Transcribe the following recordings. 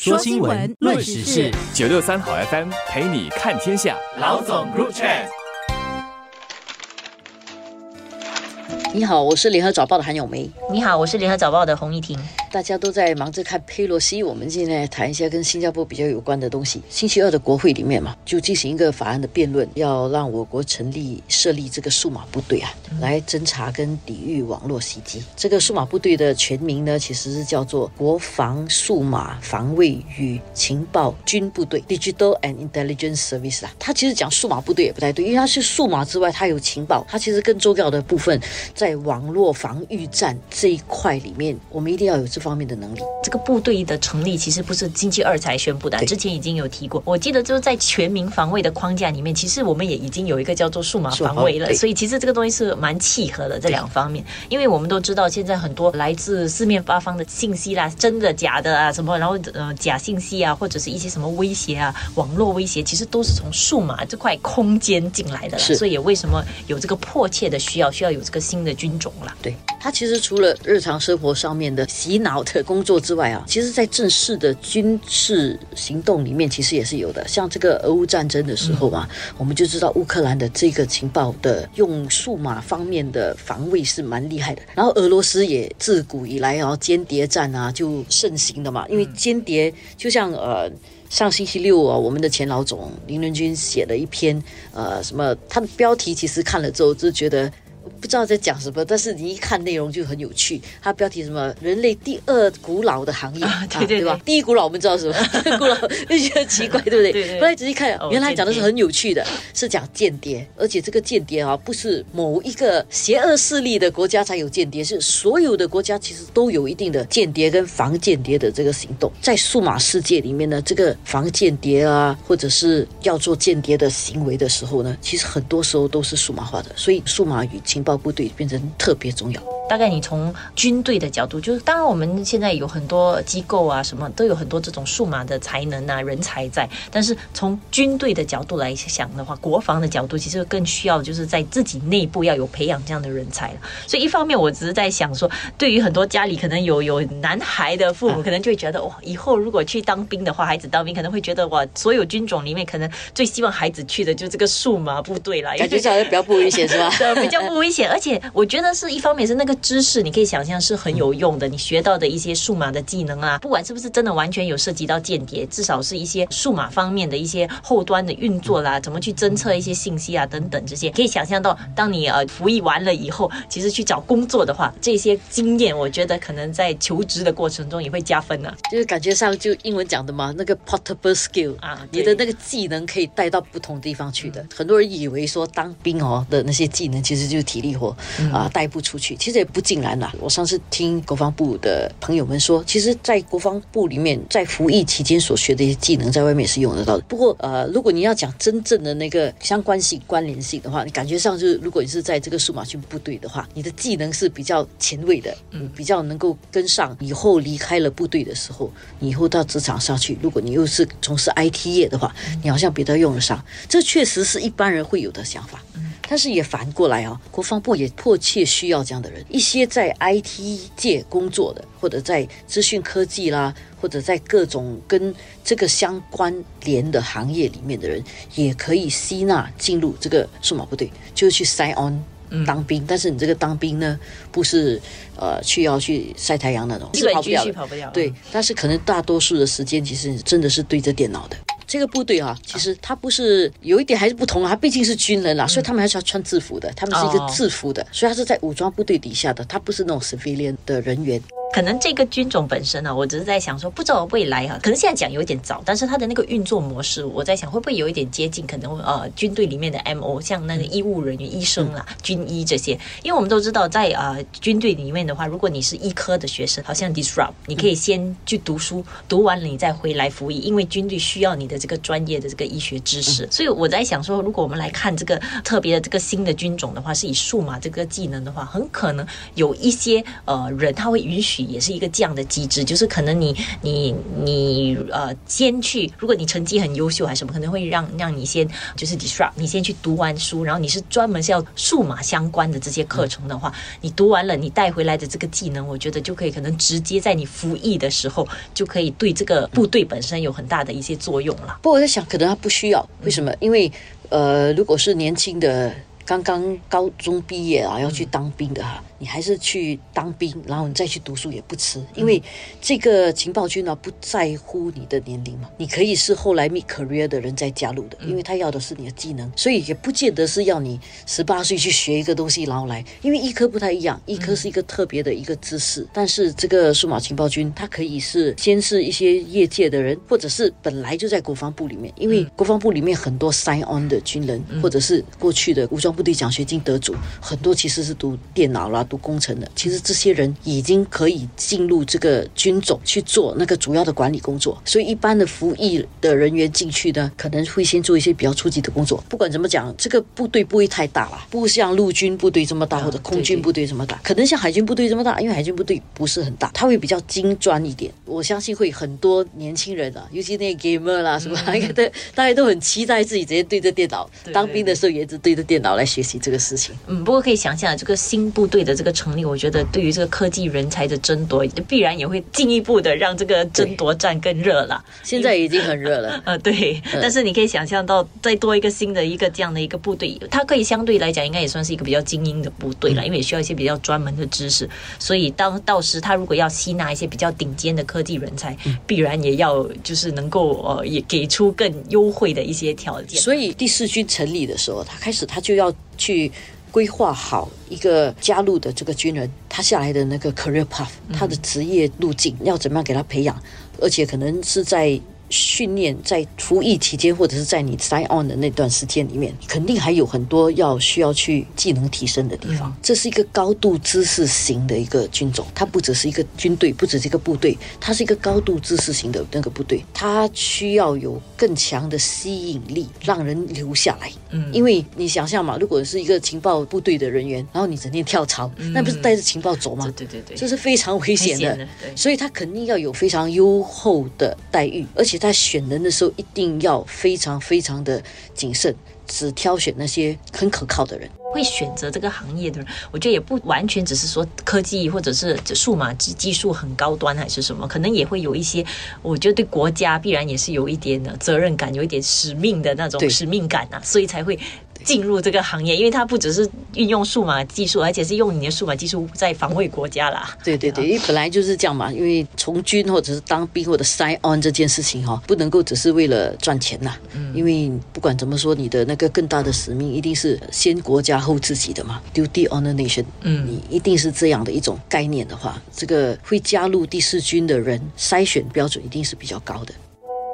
说新闻，论时事，九六三好 FM 陪你看天下。老总 Group Chat。你好，我是联合早报的韩永梅。你好，我是联合早报的洪一婷。大家都在忙着看佩洛西，我们现在谈一下跟新加坡比较有关的东西。星期二的国会里面嘛，就进行一个法案的辩论，要让我国成立设立这个数码部队啊，来侦查跟抵御网络袭击。这个数码部队的全名呢，其实是叫做国防数码防卫与情报军部队 （Digital and Intelligence Service） 啊。它其实讲数码部队也不太对，因为它是数码之外，它有情报。它其实更重要的部分，在网络防御战这一块里面，我们一定要有这方面的能力。这个部队的成立其实不是星期二才宣布的，之前已经有提过。我记得就是在全民防卫的框架里面，其实我们也已经有一个叫做数码防卫了。所以其实这个东西是蛮契合的这两方面，因为我们都知道现在很多来自四面八方的信息啦，真的假的啊什么，然后呃假信息啊，或者是一些什么威胁啊，网络威胁，其实都是从数码这块空间进来的。所以也为什么有这个迫切的需要，需要有这个新的军种啦。对，它其实除了日常生活上面的洗脑的工作之外啊，其实在正式的军事行动里面，其实也是有的。像这个俄乌战争的时候啊，我们就知道乌克兰的这个情报的用数码方面的防卫是蛮厉害的。然后俄罗斯也自古以来啊，间谍战啊就盛行的嘛，因为间谍就像呃。上星期六啊，我们的前老总林伦军写了一篇，呃，什么？他的标题其实看了之后就觉得。不知道在讲什么，但是你一看内容就很有趣。它标题什么？人类第二古老的行业，对对吧？第一古老我们知道什么？古老就觉得奇怪，对不对？后来仔细看，原来讲的是很有趣的，是讲间谍，而且这个间谍啊，不是某一个邪恶势力的国家才有间谍，是所有的国家其实都有一定的间谍跟防间谍的这个行动。在数码世界里面呢，这个防间谍啊，或者是要做间谍的行为的时候呢，其实很多时候都是数码化的，所以数码与情报部队变成特别重要。大概你从军队的角度，就是当然我们现在有很多机构啊，什么都有很多这种数码的才能啊、人才在。但是从军队的角度来想的话，国防的角度其实更需要就是在自己内部要有培养这样的人才了。所以一方面我只是在想说，对于很多家里可能有有男孩的父母，可能就会觉得哇，以后如果去当兵的话，孩子当兵可能会觉得哇，所有军种里面可能最希望孩子去的就这个数码部队了，感觉上比较不危险是吧？对，比较不危险，而且我觉得是一方面是那个。知识你可以想象是很有用的，你学到的一些数码的技能啊，不管是不是真的完全有涉及到间谍，至少是一些数码方面的一些后端的运作啦，怎么去侦测一些信息啊等等这些，可以想象到，当你呃服役完了以后，其实去找工作的话，这些经验我觉得可能在求职的过程中也会加分呢。就是感觉上就英文讲的嘛，那个 portable skill 啊，你的那个技能可以带到不同地方去的。很多人以为说当兵哦的那些技能其实就是体力活啊，带不出去，其实也。不尽然啦！我上次听国防部的朋友们说，其实，在国防部里面，在服役期间所学的一些技能，在外面是用得到的。不过，呃，如果你要讲真正的那个相关性、关联性的话，你感觉上就是，如果你是在这个数码军部队的话，你的技能是比较前卫的，嗯，比较能够跟上。以后离开了部队的时候，以后到职场上去，如果你又是从事 IT 业的话，你好像比较用得上。这确实是一般人会有的想法。但是也反过来啊，国防部也迫切需要这样的人。一些在 IT 界工作的，或者在资讯科技啦，或者在各种跟这个相关联的行业里面的人，也可以吸纳进入这个数码部队，就去 sign on 当兵。但是你这个当兵呢，不是呃去要去晒太阳那种，是跑不了，跑不掉。对，但是可能大多数的时间，其实真的是对着电脑的。这个部队啊，其实他不是有一点还是不同啊，他毕竟是军人啦，所以他们还是要穿制服的，他们是一个制服的，所以他是在武装部队底下的，他不是那种 civilian 的人员。可能这个军种本身呢，我只是在想说，不知道未来哈，可能现在讲有点早，但是它的那个运作模式，我在想会不会有一点接近，可能呃军队里面的 M O，像那个医务人员、医生啦、军医这些，因为我们都知道，在呃军队里面的话，如果你是医科的学生，好像 disrupt，你可以先去读书，读完了你再回来服役，因为军队需要你的这个专业的这个医学知识，所以我在想说，如果我们来看这个特别的这个新的军种的话，是以数码这个技能的话，很可能有一些呃人他会允许。许也是一个这样的机制，就是可能你你你呃先去，如果你成绩很优秀还是什么，可能会让让你先就是 disrupt，你先去读完书，然后你是专门是要数码相关的这些课程的话，你读完了，你带回来的这个技能，我觉得就可以可能直接在你服役的时候就可以对这个部队本身有很大的一些作用了。不过我在想，可能他不需要，为什么？因为呃，如果是年轻的。刚刚高中毕业啊，要去当兵的哈，你还是去当兵，然后你再去读书也不迟。因为这个情报军呢，不在乎你的年龄嘛，你可以是后来 career 的人再加入的，因为他要的是你的技能，所以也不见得是要你十八岁去学一个东西然后来。因为医科不太一样，医科是一个特别的一个知识，但是这个数码情报军，它可以是先是一些业界的人，或者是本来就在国防部里面，因为国防部里面很多 sign on 的军人，或者是过去的武装。部队奖学金得主很多，其实是读电脑啦、读工程的。其实这些人已经可以进入这个军种去做那个主要的管理工作。所以一般的服役的人员进去呢，可能会先做一些比较初级的工作。不管怎么讲，这个部队不会太大了，不像陆军部队这么大，或者空军部队这么大。可能像海军部队这么大，因为海军部队不是很大，它会比较精专一点。我相信会很多年轻人啊，尤其那 gamer 啦什么，应该都大家都很期待自己直接对着电脑。当兵的时候也是对着电脑来。学习这个事情，嗯，不过可以想象，这个新部队的这个成立，我觉得对于这个科技人才的争夺，必然也会进一步的让这个争夺战更热了。现在已经很热了，呃，对。但是你可以想象到，再多一个新的一个这样的一个部队，它可以相对来讲，应该也算是一个比较精英的部队了，因为需要一些比较专门的知识。所以当到时他如果要吸纳一些比较顶尖的科技人才，必然也要就是能够呃，也给出更优惠的一些条件。所以第四军成立的时候，他开始他就要。去规划好一个加入的这个军人，他下来的那个 career path，他的职业路径要怎么样给他培养，而且可能是在。训练在服役期间，或者是在你 sign on 的那段时间里面，肯定还有很多要需要去技能提升的地方。这是一个高度知识型的一个军种，它不只是一个军队，不只是一个部队，它是一个高度知识型的那个部队。它需要有更强的吸引力，让人留下来。嗯，因为你想象嘛，如果是一个情报部队的人员，然后你整天跳槽，那不是带着情报走吗？对对对，这是非常危险的。所以他肯定要有非常优厚的待遇，而且。在选人的时候，一定要非常非常的谨慎，只挑选那些很可靠的人。会选择这个行业的人，我觉得也不完全只是说科技或者是数码技技术很高端还是什么，可能也会有一些，我觉得对国家必然也是有一点的责任感，有一点使命的那种使命感啊，所以才会。进入这个行业，因为它不只是运用数码技术，而且是用你的数码技术在防卫国家啦。对对对，因为本来就是这样嘛。因为从军或者是当兵或者 sign on 这件事情哈，不能够只是为了赚钱呐。嗯。因为不管怎么说，你的那个更大的使命一定是先国家后自己的嘛，duty on the nation。嗯。你一定是这样的一种概念的话，这个会加入第四军的人筛选标准一定是比较高的。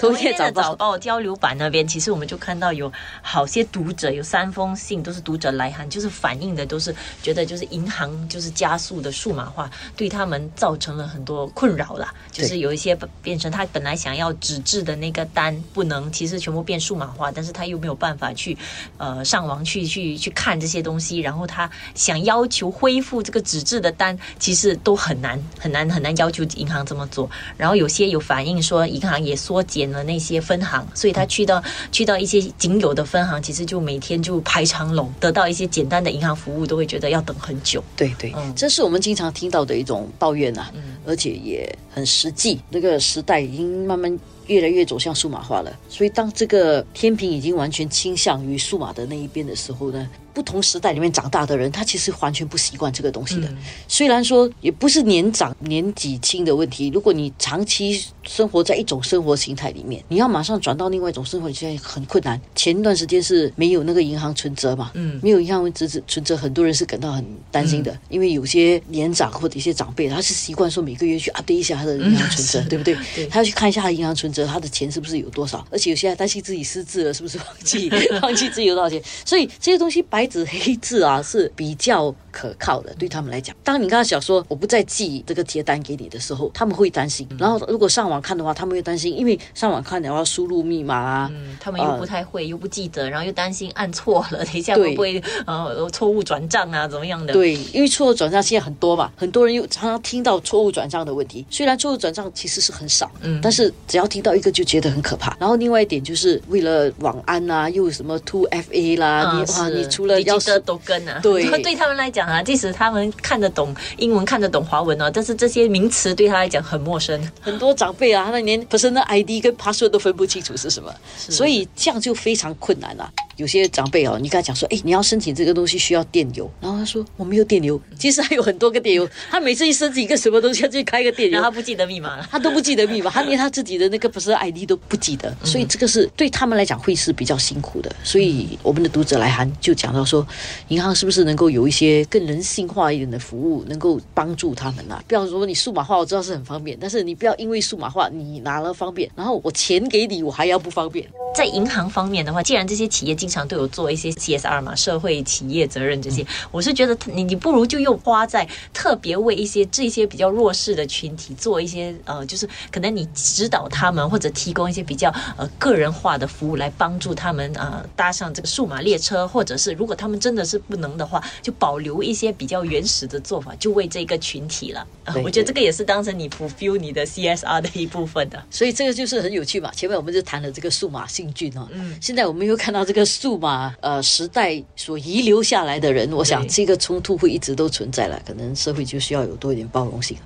昨天的早报交流版那边，其实我们就看到有好些读者，有三封信都是读者来函，就是反映的都是觉得就是银行就是加速的数码化对他们造成了很多困扰啦。就是有一些变成他本来想要纸质的那个单不能，其实全部变数码化，但是他又没有办法去呃上网去去去看这些东西，然后他想要求恢复这个纸质的单，其实都很难很难很难要求银行这么做。然后有些有反映说银行也缩减。了那些分行，所以他去到去到一些仅有的分行，其实就每天就排长龙，得到一些简单的银行服务，都会觉得要等很久。对对，这是我们经常听到的一种抱怨呐，而且也很实际。那个时代已经慢慢越来越走向数码化了，所以当这个天平已经完全倾向于数码的那一边的时候呢？不同时代里面长大的人，他其实完全不习惯这个东西的。虽然说也不是年长年纪轻的问题，如果你长期生活在一种生活形态里面，你要马上转到另外一种生活形态很困难。前段时间是没有那个银行存折嘛，嗯，没有银行存折，存折很多人是感到很担心的，因为有些年长或者一些长辈，他是习惯说每个月去 update 一下他的银行存折，对不 对？他要去看一下他银行存着他的钱是不是有多少，而且有些还担心自己失智了，是不是忘记 忘记自己有多少钱？所以这些东西白纸黑字啊是比较可靠的，对他们来讲。当你刚才想说我不再寄这个接单给你的时候，他们会担心。然后如果上网看的话，他们会担心，因为上网看的话输入密码啊，嗯，他们又不太会，又不记得，然后又担心按错了，等一下会不会呃错误转账啊，怎么样的？对，因为错误转账现在很多嘛，很多人又常常听到错误转账的问题。虽然错误转账其实是很少，嗯，但是只要听到一个就觉得很可怕。然后另外一点就是为了网安啊，又什么 Two FA 啦，你哇，你除了要的都跟啊，对，对他们来讲啊，即使他们看得懂英文，看得懂华文哦，但是这些名词对他来讲很陌生。很多长辈啊，他连 personal ID 跟 password 都分不清楚是什么，所以这样就非常困难了。有些长辈哦，你跟他讲说，哎，你要申请这个东西需要电邮，然后他说我没有电邮，其实还有很多个电邮，他每次一申请一个什么东西，他就开一个电邮，他不记得密码了，他都不记得密码，他连他自己的那个不是 ID 都不记得，所以这个是对他们来讲会是比较辛苦的。所以我们的读者来函就讲到说，银行是不是能够有一些更人性化一点的服务，能够帮助他们啊？不要说你数码化，我知道是很方便，但是你不要因为数码化你拿了方便，然后我钱给你，我还要不方便。在银行方面的话，既然这些企业经常都有做一些 CSR 嘛，社会企业责任这些，我是觉得你你不如就又花在特别为一些这些比较弱势的群体做一些呃，就是可能你指导他们或者提供一些比较呃个人化的服务来帮助他们呃搭上这个数码列车，或者是如果他们真的是不能的话，就保留一些比较原始的做法，就为这个群体了。我觉得这个也是当成你 fulfill 你的 CSR 的一部分的。所以这个就是很有趣嘛。前面我们就谈了这个数码性。俊哦，嗯，现在我们又看到这个数码呃时代所遗留下来的人，我想这个冲突会一直都存在了，可能社会就需要有多一点包容性。